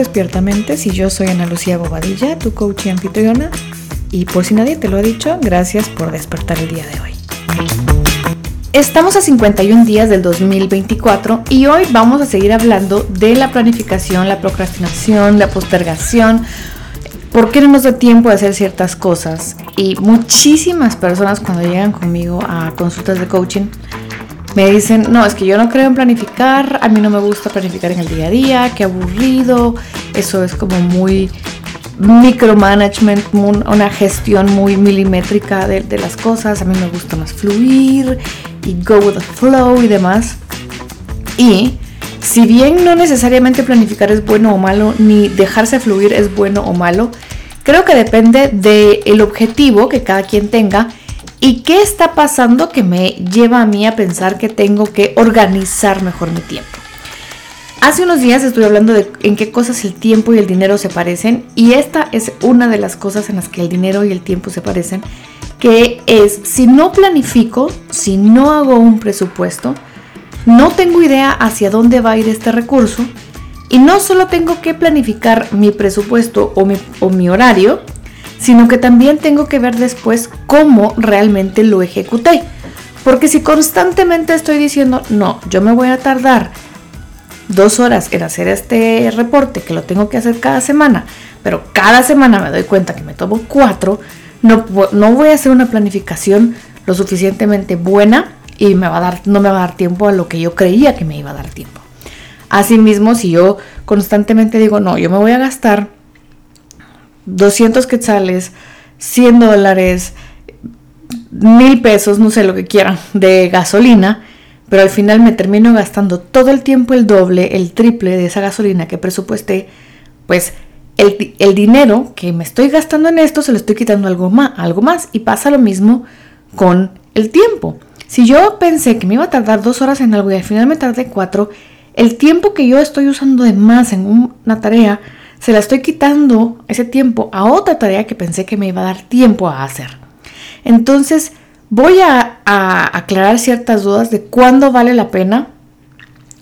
Despiertamente y yo soy Ana Lucía Bobadilla, tu coach y anfitriona. Y por si nadie te lo ha dicho, gracias por despertar el día de hoy. Estamos a 51 días del 2024 y hoy vamos a seguir hablando de la planificación, la procrastinación, la postergación, por qué no nos da tiempo de hacer ciertas cosas. Y muchísimas personas cuando llegan conmigo a consultas de coaching me dicen, no, es que yo no creo en planificar, a mí no me gusta planificar en el día a día, qué aburrido, eso es como muy micromanagement, una gestión muy milimétrica de, las cosas, a mí me gusta más fluir y go with the flow y demás. Y si bien no necesariamente planificar es bueno o malo, ni dejarse fluir es bueno o malo, creo que depende del objetivo que cada quien tenga ¿Y qué está pasando que me lleva a mí a pensar que tengo que organizar mejor mi tiempo? Hace unos días estuve hablando de en qué cosas el tiempo y el dinero se parecen y esta es una de las cosas en las que el dinero y el tiempo se parecen, que es si no planifico, si no hago un presupuesto, no tengo idea hacia dónde va a ir este recurso y no solo tengo que planificar mi presupuesto o mi, o mi horario, sino que también tengo que ver después cómo realmente lo ejecuté. Porque si constantemente estoy diciendo, no, yo me voy a tardar dos horas en hacer este reporte, que lo tengo que hacer cada semana, pero cada semana me doy cuenta que me tomo cuatro, no, no voy a hacer una planificación lo suficientemente buena y me va a dar, no me va a dar tiempo a lo que yo creía que me iba a dar tiempo. Asimismo, si yo constantemente digo, no, yo me voy a gastar 200 quetzales, 100 dólares, mil pesos, no sé lo que quieran, de gasolina, pero al final me termino gastando todo el tiempo el doble, el triple de esa gasolina que presupuesté, pues el, dinero que me estoy gastando en esto se lo estoy quitando algo más, algo más. Y pasa lo mismo con el tiempo. Si yo pensé que me iba a tardar dos horas en algo y al final me tardé cuatro, el tiempo que yo estoy usando de más en una tarea se la estoy quitando ese tiempo a otra tarea que pensé que me iba a dar tiempo a hacer. Entonces voy a, aclarar ciertas dudas de cuándo vale la pena,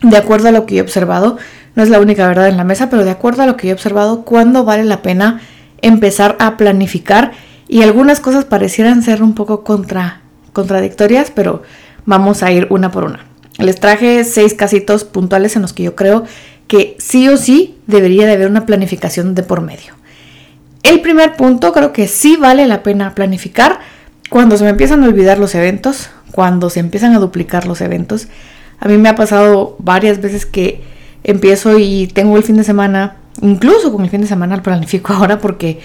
de acuerdo a lo que he observado. No es la única verdad en la mesa, pero de acuerdo a lo que he observado, cuándo vale la pena empezar a planificar. Y algunas cosas parecieran ser un poco contra, contradictorias, pero vamos a ir una por una. Les traje seis casitos puntuales en los que yo creo que sí o sí debería de haber una planificación de por medio. El primer punto creo que sí vale la pena planificar cuando se me empiezan a olvidar los eventos, cuando se empiezan a duplicar los eventos. A mí me ha pasado varias veces que empiezo y tengo el fin de semana, incluso con el fin de semana planifico ahora porque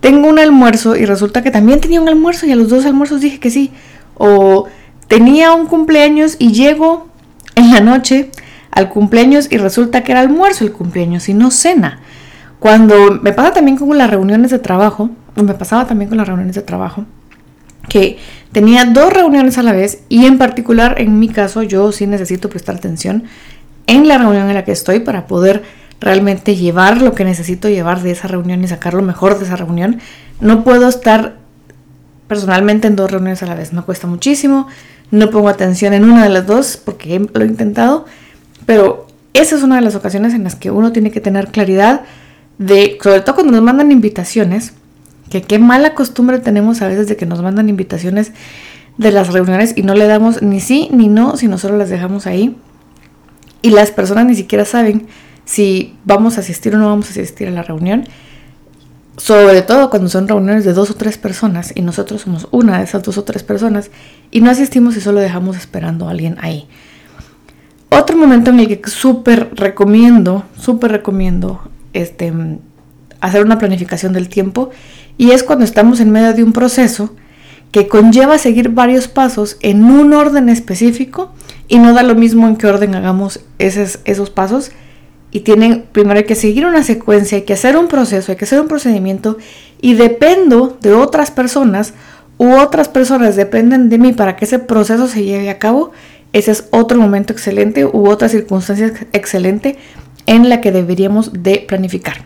tengo un almuerzo y resulta que también tenía un almuerzo y a los dos almuerzos dije que sí. O tenía un cumpleaños y llego en la noche al cumpleaños y resulta que era almuerzo el cumpleaños y no cena. Cuando me pasa también con las reuniones de trabajo, me pasaba también con las reuniones de trabajo, que tenía dos reuniones a la vez y en particular en mi caso yo sí necesito prestar atención en la reunión en la que estoy para poder realmente llevar lo que necesito llevar de esa reunión y sacar lo mejor de esa reunión. No puedo estar personalmente en dos reuniones a la vez, me cuesta muchísimo, no pongo atención en una de las dos porque lo he intentado pero esa es una de las ocasiones en las que uno tiene que tener claridad de, sobre todo cuando nos mandan invitaciones, que qué mala costumbre tenemos a veces de que nos mandan invitaciones de las reuniones y no le damos ni sí ni no, si nosotros las dejamos ahí. Y las personas ni siquiera saben si vamos a asistir o no vamos a asistir a la reunión. Sobre todo cuando son reuniones de dos o tres personas y nosotros somos una de esas dos o tres personas y no asistimos y solo dejamos esperando a alguien ahí. Otro momento en el que súper recomiendo, súper recomiendo este, hacer una planificación del tiempo y es cuando estamos en medio de un proceso que conlleva seguir varios pasos en un orden específico y no da lo mismo en qué orden hagamos esos, esos pasos y tienen primero hay que seguir una secuencia, hay que hacer un proceso, hay que hacer un procedimiento y dependo de otras personas u otras personas dependen de mí para que ese proceso se lleve a cabo ese es otro momento excelente u otra circunstancia excelente en la que deberíamos de planificar.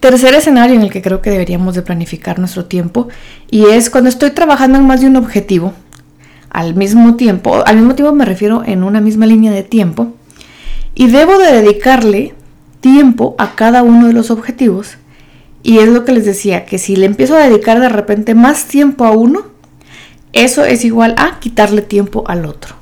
Tercer escenario en el que creo que deberíamos de planificar nuestro tiempo y es cuando estoy trabajando en más de un objetivo al mismo tiempo, al mismo tiempo me refiero en una misma línea de tiempo y debo de dedicarle tiempo a cada uno de los objetivos. Y es lo que les decía, que si le empiezo a dedicar de repente más tiempo a uno, eso es igual a quitarle tiempo al otro.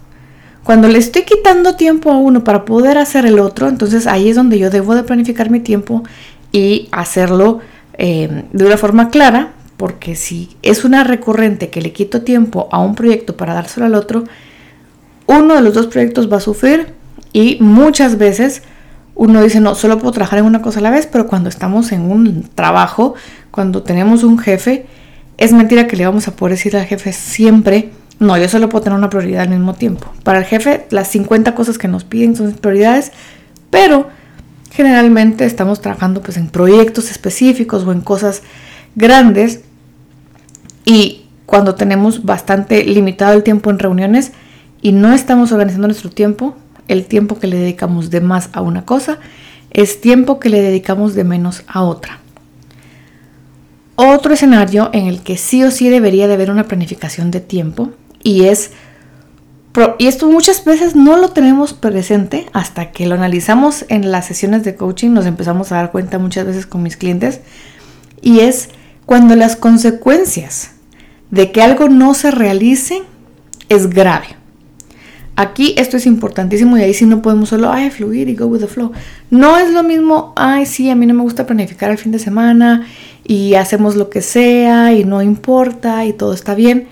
Cuando le estoy quitando tiempo a uno para poder hacer el otro, entonces ahí es donde yo debo de planificar mi tiempo y hacerlo eh, de una forma clara, porque si es una recurrente que le quito tiempo a un proyecto para dárselo al otro, uno de los dos proyectos va a sufrir y muchas veces uno dice, no, solo puedo trabajar en una cosa a la vez, pero cuando estamos en un trabajo, cuando tenemos un jefe, es mentira que le vamos a poder decir al jefe siempre, no, yo solo puedo tener una prioridad al mismo tiempo. Para el jefe, las 50 cosas que nos piden son prioridades, pero generalmente estamos trabajando pues en proyectos específicos o en cosas grandes y cuando tenemos bastante limitado el tiempo en reuniones y no estamos organizando nuestro tiempo, el tiempo que le dedicamos de más a una cosa es tiempo que le dedicamos de menos a otra. Otro escenario en el que sí o sí debería de haber una planificación de tiempo y es y esto muchas veces no lo tenemos presente hasta que lo analizamos en las sesiones de coaching, nos empezamos a dar cuenta muchas veces con mis clientes, y es cuando las consecuencias de que algo no se realice es grave. Aquí esto es importantísimo y ahí sí no podemos solo, ay, fluir y go with the flow. No es lo mismo, ay, sí, a mí no me gusta planificar el fin de semana y hacemos lo que sea y no importa y todo está bien.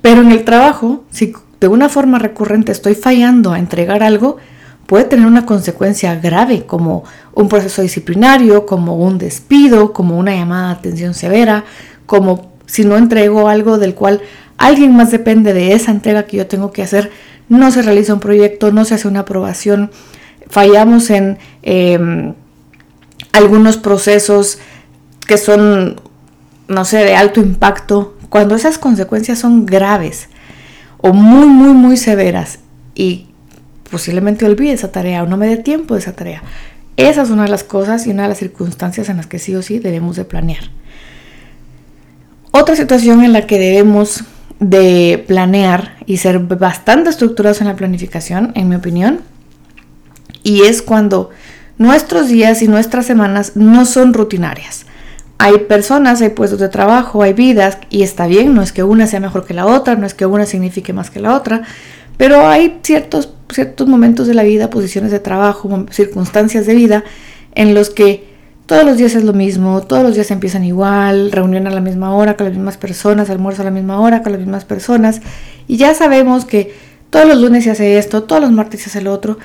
Pero en el trabajo, si de una forma recurrente estoy fallando a entregar algo, puede tener una consecuencia grave como un proceso disciplinario, como un despido, como una llamada de atención severa, como si no entrego algo del cual alguien más depende de esa entrega que yo tengo que hacer, no se realiza un proyecto, no se hace una aprobación, fallamos en em, algunos procesos que son, no sé, de alto impacto, cuando esas consecuencias son graves o muy, muy, muy severas y posiblemente olvide esa tarea o no me dé tiempo de esa tarea. Esa es una de las cosas y una de las circunstancias en las que sí o sí debemos de planear. Otra situación en la que debemos de planear y ser bastante estructurados en la planificación, en mi opinión, y es cuando nuestros días y nuestras semanas no son rutinarias. Hay personas, hay puestos de trabajo, hay vidas, y está bien, no es que una sea mejor que la otra, no es que una signifique más que la otra, pero hay ciertos, ciertos momentos de la vida, posiciones de trabajo, circunstancias de vida, en los que todos los días es lo mismo, todos los días empiezan igual, reunión a la misma hora con las mismas personas, almuerzo a la misma hora con las mismas personas, y ya sabemos que todos los lunes se hace esto, todos los martes se hace lo otro,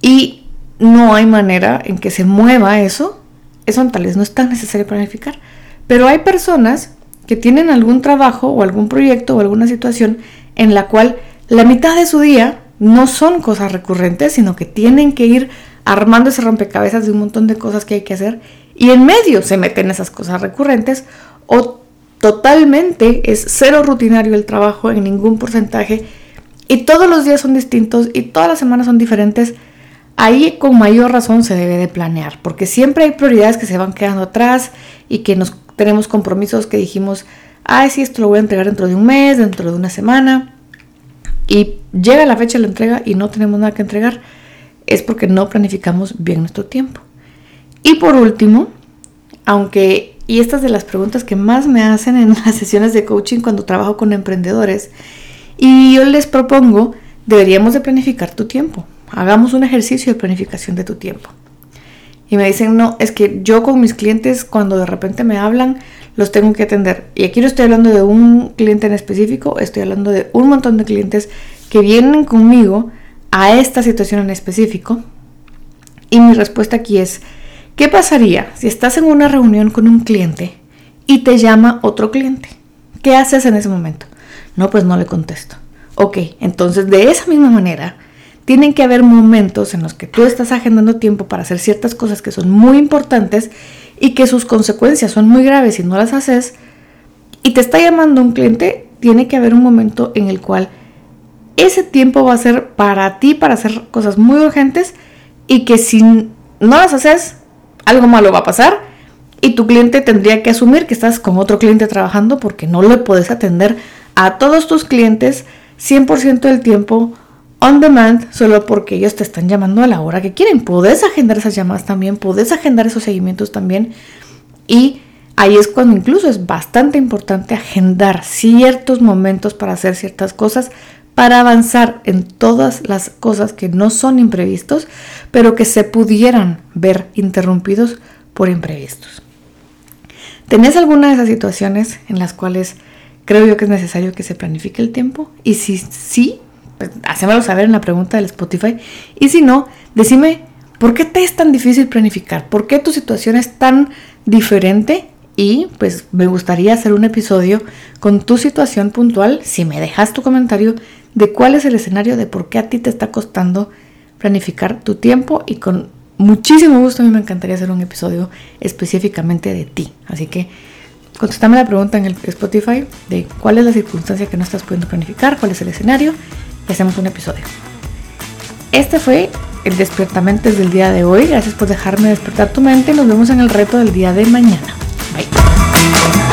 y no hay manera en que se mueva eso, eso tal vez no es tan necesario planificar, pero hay personas que tienen algún trabajo o algún proyecto o alguna situación en la cual la mitad de su día no son cosas recurrentes, sino que tienen que ir armando ese rompecabezas de un montón de cosas que hay que hacer y en medio se meten esas cosas recurrentes o totalmente es cero rutinario el trabajo en ningún porcentaje y todos los días son distintos y todas las semanas son diferentes, ahí con mayor razón se debe de planear, porque siempre hay prioridades que se van quedando atrás y que nos tenemos compromisos que dijimos, ay, sí, esto lo voy a entregar dentro de un mes, dentro de una semana, y llega la fecha de la entrega y no tenemos nada que entregar es porque no planificamos bien nuestro tiempo. Y por último, aunque, y estas de las preguntas que más me hacen en las sesiones de coaching cuando trabajo con emprendedores, y yo les propongo, deberíamos de planificar tu tiempo. Hagamos un ejercicio de planificación de tu tiempo. Y me dicen, no, es que yo con mis clientes cuando de repente me hablan, los tengo que atender. Y aquí no estoy hablando de un cliente en específico, estoy hablando de un montón de clientes que vienen conmigo a esta situación en específico. Y mi respuesta aquí es, ¿qué pasaría si estás en una reunión con un cliente y te llama otro cliente? ¿Qué haces en ese momento? No, pues no le contesto. Ok, entonces de esa misma manera, tienen que haber momentos en los que tú estás agendando tiempo para hacer ciertas cosas que son muy importantes y que sus consecuencias son muy graves si no las haces y te está llamando un cliente, tiene que haber un momento en el cual ese tiempo va a ser para ti, para hacer cosas muy urgentes y que si no las haces, algo malo va a pasar y tu cliente tendría que asumir que estás con otro cliente trabajando porque no le puedes atender a todos tus clientes 100% del tiempo on demand solo porque ellos te están llamando a la hora que quieren. Puedes agendar esas llamadas también, puedes agendar esos seguimientos también. Y ahí es cuando incluso es bastante importante agendar ciertos momentos para hacer ciertas cosas, para avanzar en todas las cosas que no son imprevistos, pero que se pudieran ver interrumpidos por imprevistos. ¿Tenés alguna de esas situaciones en las cuales creo yo que es necesario que se planifique el tiempo? Y si sí, pues hacémoslo saber en la pregunta del Spotify. Y si no, decime, ¿por qué te es tan difícil planificar? ¿Por qué tu situación es tan diferente? Y pues me gustaría hacer un episodio con tu situación puntual, si me dejas tu comentario, de cuál es el escenario, de por qué a ti te está costando planificar tu tiempo y con muchísimo gusto a mí me encantaría hacer un episodio específicamente de ti. Así que contéstame la pregunta en el Spotify de cuál es la circunstancia que no estás pudiendo planificar, cuál es el escenario y hacemos un episodio. Este fue el despertamiento del día de hoy. Gracias por dejarme despertar tu mente. Nos vemos en el reto del día de mañana. Bye.